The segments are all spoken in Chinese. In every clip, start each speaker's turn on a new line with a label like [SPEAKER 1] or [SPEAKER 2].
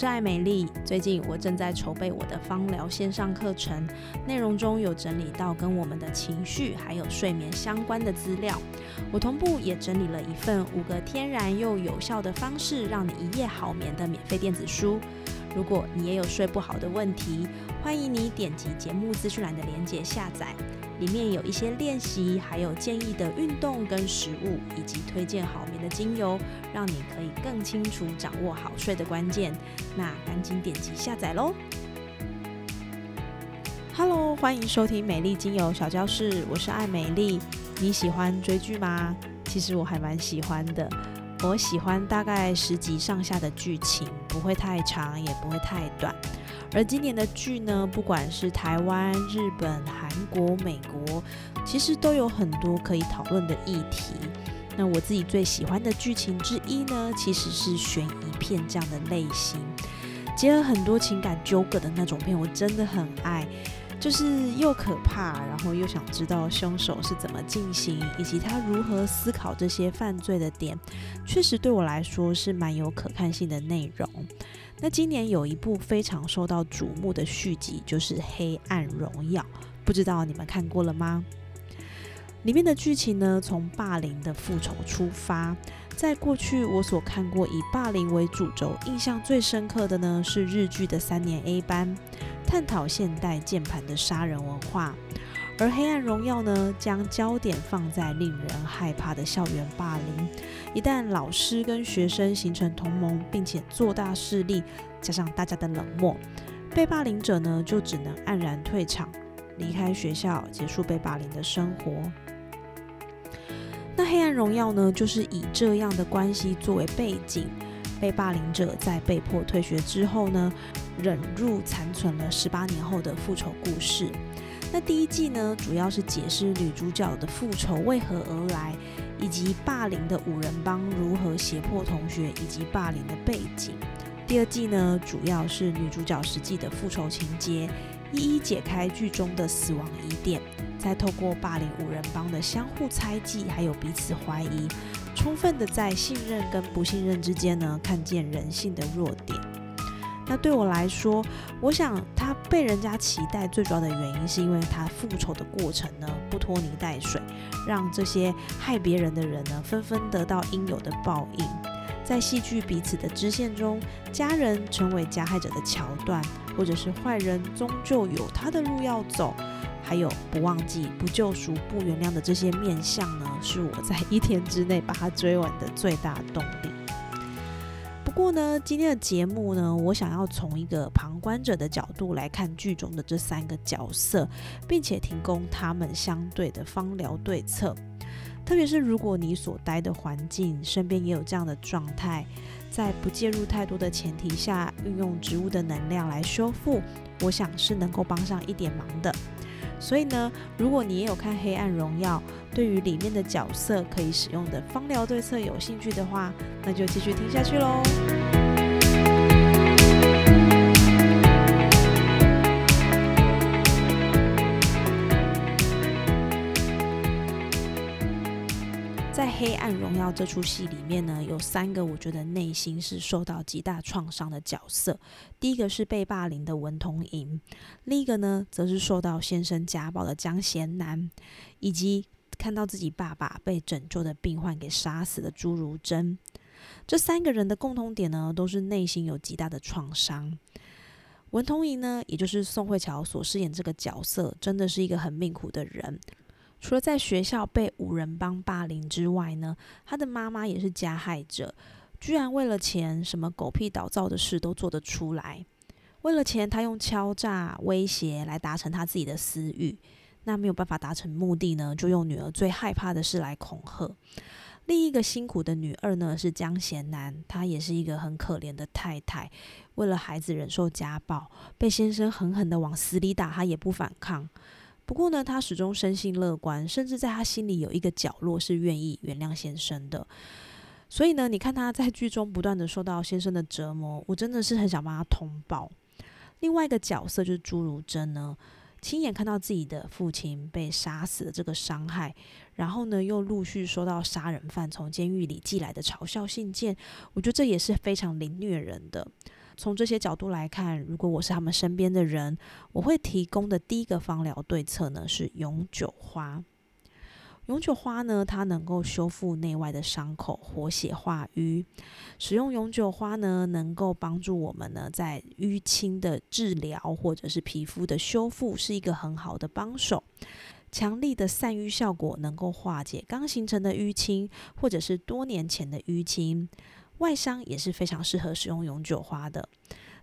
[SPEAKER 1] 是艾美丽。最近我正在筹备我的芳疗线上课程，内容中有整理到跟我们的情绪还有睡眠相关的资料。我同步也整理了一份五个天然又有效的方式，让你一夜好眠的免费电子书。如果你也有睡不好的问题，欢迎你点击节目资讯栏的链接下载。里面有一些练习，还有建议的运动跟食物，以及推荐好眠的精油，让你可以更清楚掌握好睡的关键。那赶紧点击下载喽！Hello，欢迎收听美丽精油小教室，我是爱美丽。你喜欢追剧吗？其实我还蛮喜欢的。我喜欢大概十集上下的剧情，不会太长，也不会太短。而今年的剧呢，不管是台湾、日本、韩国、美国，其实都有很多可以讨论的议题。那我自己最喜欢的剧情之一呢，其实是悬疑片这样的类型，结合很多情感纠葛的那种片，我真的很爱。就是又可怕，然后又想知道凶手是怎么进行，以及他如何思考这些犯罪的点，确实对我来说是蛮有可看性的内容。那今年有一部非常受到瞩目的续集，就是《黑暗荣耀》，不知道你们看过了吗？里面的剧情呢，从霸凌的复仇出发。在过去我所看过以霸凌为主轴，印象最深刻的呢是日剧的三年 A 班，探讨现代键盘的杀人文化。而《黑暗荣耀》呢，将焦点放在令人害怕的校园霸凌。一旦老师跟学生形成同盟，并且做大势力，加上大家的冷漠，被霸凌者呢就只能黯然退场，离开学校，结束被霸凌的生活。那《黑暗荣耀》呢，就是以这样的关系作为背景，被霸凌者在被迫退学之后呢，忍辱残存了十八年后的复仇故事。那第一季呢，主要是解释女主角的复仇为何而来，以及霸凌的五人帮如何胁迫同学，以及霸凌的背景。第二季呢，主要是女主角实际的复仇情节，一一解开剧中的死亡疑点，再透过霸凌五人帮的相互猜忌，还有彼此怀疑，充分的在信任跟不信任之间呢，看见人性的弱点。那对我来说，我想他被人家期待最主要的原因，是因为他复仇的过程呢不拖泥带水，让这些害别人的人呢纷纷得到应有的报应。在戏剧彼此的支线中，家人成为加害者的桥段，或者是坏人终究有他的路要走，还有不忘记、不救赎、不原谅的这些面相呢，是我在一天之内把它追完的最大动力。不过呢，今天的节目呢，我想要从一个旁观者的角度来看剧中的这三个角色，并且提供他们相对的方疗对策。特别是如果你所待的环境身边也有这样的状态，在不介入太多的前提下，运用植物的能量来修复，我想是能够帮上一点忙的。所以呢，如果你也有看《黑暗荣耀》，对于里面的角色可以使用的芳疗对策有兴趣的话，那就继续听下去喽。黑暗荣耀》这出戏里面呢，有三个我觉得内心是受到极大创伤的角色。第一个是被霸凌的文童莹，另一个呢，则是受到先生家暴的江贤南，以及看到自己爸爸被拯救的病患给杀死的朱如珍。这三个人的共同点呢，都是内心有极大的创伤。文童莹呢，也就是宋慧乔所饰演这个角色，真的是一个很命苦的人。除了在学校被五人帮霸凌之外呢，他的妈妈也是加害者，居然为了钱，什么狗屁倒灶的事都做得出来。为了钱，他用敲诈威胁来达成他自己的私欲。那没有办法达成目的呢，就用女儿最害怕的事来恐吓。另一个辛苦的女二呢是江贤南，她也是一个很可怜的太太，为了孩子忍受家暴，被先生狠狠的往死里打，她也不反抗。不过呢，她始终生性乐观，甚至在她心里有一个角落是愿意原谅先生的。所以呢，你看她在剧中不断的受到先生的折磨，我真的是很想帮她通报。另外一个角色就是朱如贞呢。亲眼看到自己的父亲被杀死的这个伤害，然后呢，又陆续收到杀人犯从监狱里寄来的嘲笑信件，我觉得这也是非常凌虐人的。从这些角度来看，如果我是他们身边的人，我会提供的第一个方疗对策呢是永久花。永久花呢，它能够修复内外的伤口，活血化瘀。使用永久花呢，能够帮助我们呢，在淤青的治疗或者是皮肤的修复，是一个很好的帮手。强力的散瘀效果能够化解刚形成的淤青，或者是多年前的淤青。外伤也是非常适合使用永久花的。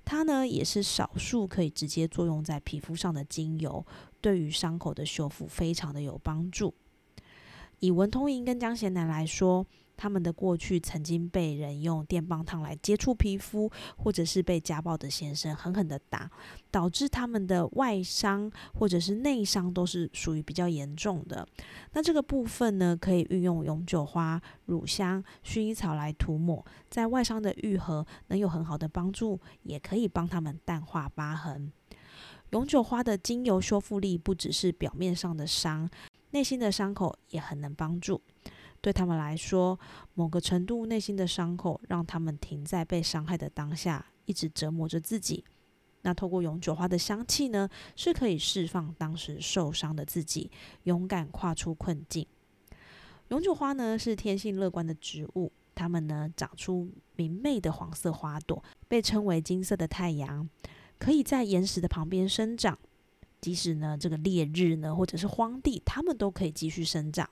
[SPEAKER 1] 它呢，也是少数可以直接作用在皮肤上的精油，对于伤口的修复非常的有帮助。以文通银跟江贤南来说，他们的过去曾经被人用电棒烫来接触皮肤，或者是被家暴的先生狠狠的打，导致他们的外伤或者是内伤都是属于比较严重的。那这个部分呢，可以运用永久花、乳香、薰衣草来涂抹，在外伤的愈合能有很好的帮助，也可以帮他们淡化疤痕。永久花的精油修复力不只是表面上的伤。内心的伤口也很能帮助，对他们来说，某个程度内心的伤口让他们停在被伤害的当下，一直折磨着自己。那透过永久花的香气呢，是可以释放当时受伤的自己，勇敢跨出困境。永久花呢是天性乐观的植物，它们呢长出明媚的黄色花朵，被称为金色的太阳，可以在岩石的旁边生长。即使呢，这个烈日呢，或者是荒地，它们都可以继续生长，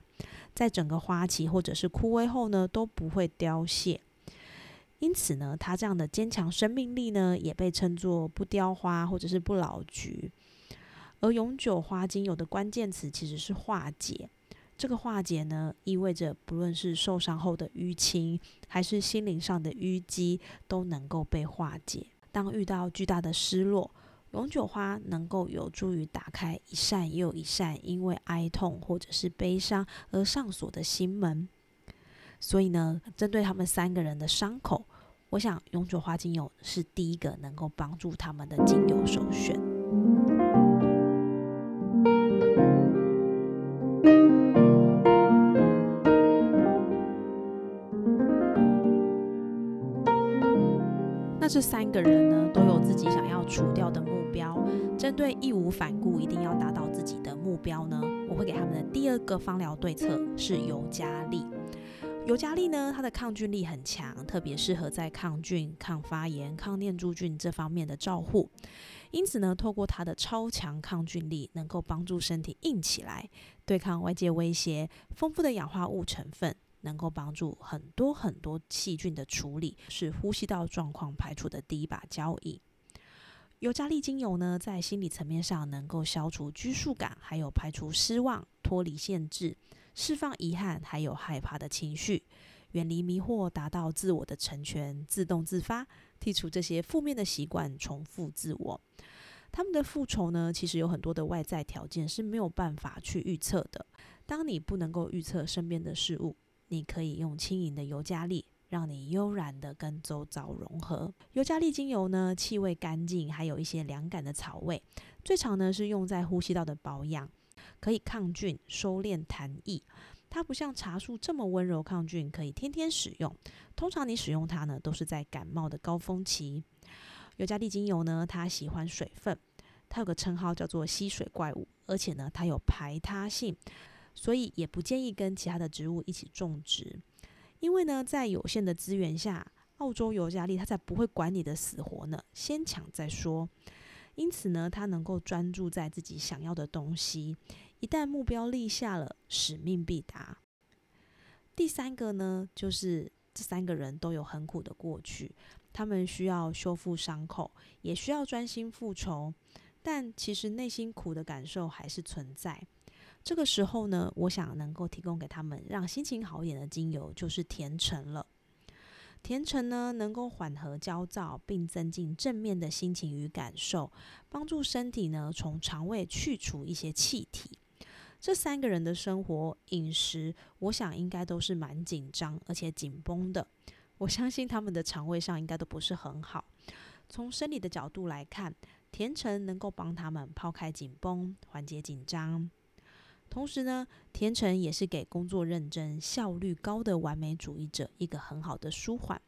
[SPEAKER 1] 在整个花期或者是枯萎后呢，都不会凋谢。因此呢，它这样的坚强生命力呢，也被称作不凋花或者是不老菊。而永久花精油的关键词其实是化解。这个化解呢，意味着不论是受伤后的淤青，还是心灵上的淤积，都能够被化解。当遇到巨大的失落，永久花能够有助于打开一扇又一扇因为哀痛或者是悲伤而上锁的心门，所以呢，针对他们三个人的伤口，我想永久花精油是第一个能够帮助他们的精油首选。这三个人呢，都有自己想要除掉的目标。针对义无反顾一定要达到自己的目标呢，我会给他们的第二个芳疗对策是尤加利。尤加利呢，它的抗菌力很强，特别适合在抗菌、抗发炎、抗念珠菌这方面的照护。因此呢，透过它的超强抗菌力，能够帮助身体硬起来，对抗外界威胁。丰富的氧化物成分。能够帮助很多很多细菌的处理，是呼吸道状况排除的第一把交椅。尤加利精油呢，在心理层面上能够消除拘束感，还有排除失望、脱离限制、释放遗憾，还有害怕的情绪，远离迷惑，达到自我的成全，自动自发，剔除这些负面的习惯，重复自我。他们的复仇呢，其实有很多的外在条件是没有办法去预测的。当你不能够预测身边的事物，你可以用轻盈的尤加利，让你悠然的跟周遭融合。尤加利精油呢，气味干净，还有一些凉感的草味。最常呢是用在呼吸道的保养，可以抗菌、收敛痰液。它不像茶树这么温柔抗菌，可以天天使用。通常你使用它呢，都是在感冒的高峰期。尤加利精油呢，它喜欢水分，它有个称号叫做吸水怪物，而且呢，它有排他性。所以也不建议跟其他的植物一起种植，因为呢，在有限的资源下，澳洲尤加利它才不会管你的死活呢，先抢再说。因此呢，它能够专注在自己想要的东西，一旦目标立下了，使命必达。第三个呢，就是这三个人都有很苦的过去，他们需要修复伤口，也需要专心复仇，但其实内心苦的感受还是存在。这个时候呢，我想能够提供给他们让心情好一点的精油，就是甜橙了。甜橙呢，能够缓和焦躁，并增进正面的心情与感受，帮助身体呢从肠胃去除一些气体。这三个人的生活饮食，我想应该都是蛮紧张而且紧绷的。我相信他们的肠胃上应该都不是很好。从生理的角度来看，甜橙能够帮他们抛开紧绷，缓解紧张。同时呢，甜橙也是给工作认真、效率高的完美主义者一个很好的舒缓。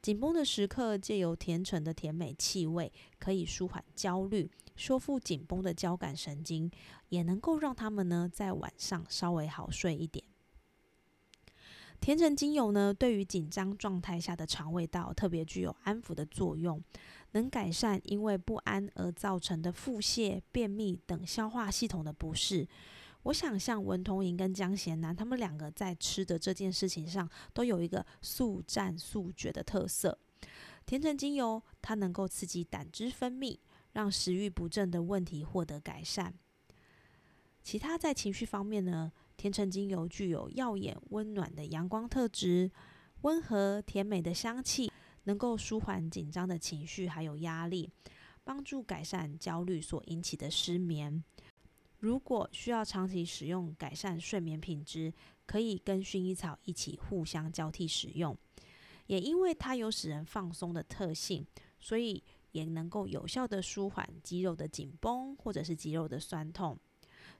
[SPEAKER 1] 紧绷的时刻，借由甜橙的甜美气味，可以舒缓焦虑，修复紧绷的交感神经，也能够让他们呢在晚上稍微好睡一点。甜橙精油呢，对于紧张状态下的肠胃道特别具有安抚的作用，能改善因为不安而造成的腹泻、便秘等消化系统的不适。我想，像文童莹跟江贤南，他们两个在吃的这件事情上，都有一个速战速决的特色。甜橙精油它能够刺激胆汁分泌，让食欲不振的问题获得改善。其他在情绪方面呢，甜橙精油具有耀眼温暖的阳光特质，温和甜美的香气，能够舒缓紧张的情绪还有压力，帮助改善焦虑所引起的失眠。如果需要长期使用改善睡眠品质，可以跟薰衣草一起互相交替使用。也因为它有使人放松的特性，所以也能够有效的舒缓肌肉的紧绷或者是肌肉的酸痛。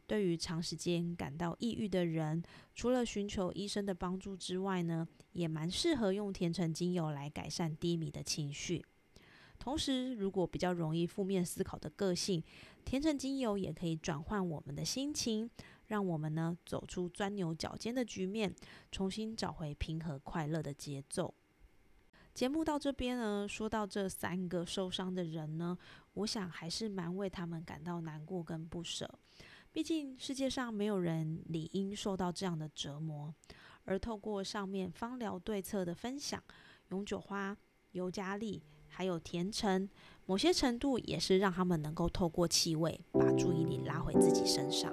[SPEAKER 1] 对于长时间感到抑郁的人，除了寻求医生的帮助之外呢，也蛮适合用甜橙精油来改善低迷的情绪。同时，如果比较容易负面思考的个性，甜橙精油也可以转换我们的心情，让我们呢走出钻牛角尖的局面，重新找回平和快乐的节奏。节目到这边呢，说到这三个受伤的人呢，我想还是蛮为他们感到难过跟不舍。毕竟世界上没有人理应受到这样的折磨，而透过上面芳疗对策的分享，永久花、尤加利。还有甜橙，某些程度也是让他们能够透过气味把注意力拉回自己身上。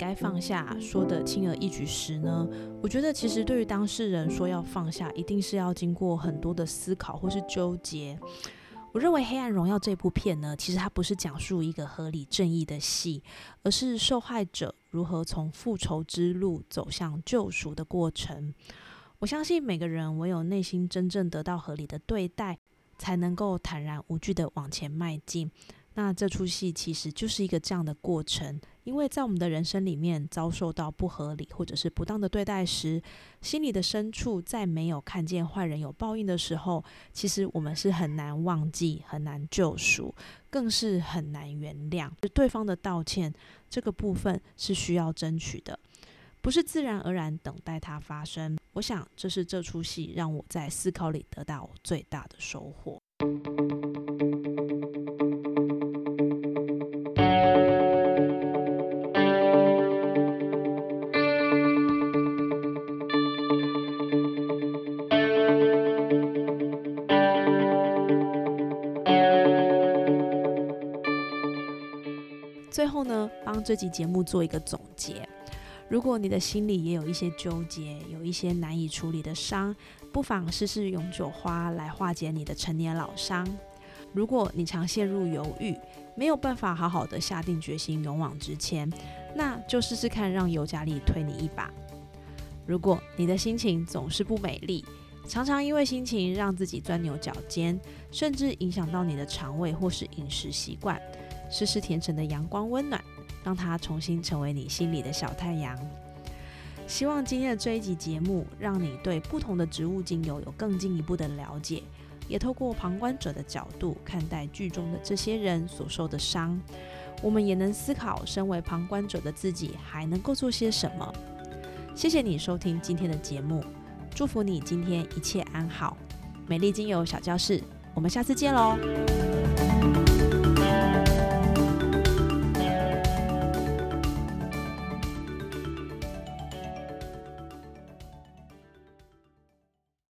[SPEAKER 1] 该放下，说的轻而易举时呢？我觉得其实对于当事人说要放下，一定是要经过很多的思考或是纠结。我认为《黑暗荣耀》这部片呢，其实它不是讲述一个合理正义的戏，而是受害者如何从复仇之路走向救赎的过程。我相信每个人唯有内心真正得到合理的对待，才能够坦然无惧的往前迈进。那这出戏其实就是一个这样的过程。因为在我们的人生里面遭受到不合理或者是不当的对待时，心里的深处在没有看见坏人有报应的时候，其实我们是很难忘记、很难救赎，更是很难原谅对方的道歉。这个部分是需要争取的，不是自然而然等待它发生。我想，这是这出戏让我在思考里得到最大的收获。帮这集节目做一个总结。如果你的心里也有一些纠结，有一些难以处理的伤，不妨试试永久花来化解你的成年老伤。如果你常陷入犹豫，没有办法好好的下定决心勇往直前，那就试试看让尤加利推你一把。如果你的心情总是不美丽，常常因为心情让自己钻牛角尖，甚至影响到你的肠胃或是饮食习惯。试试甜橙的阳光温暖，让它重新成为你心里的小太阳。希望今天的这一集节目，让你对不同的植物精油有更进一步的了解，也透过旁观者的角度看待剧中的这些人所受的伤。我们也能思考，身为旁观者的自己还能够做些什么。谢谢你收听今天的节目，祝福你今天一切安好。美丽精油小教室，我们下次见喽。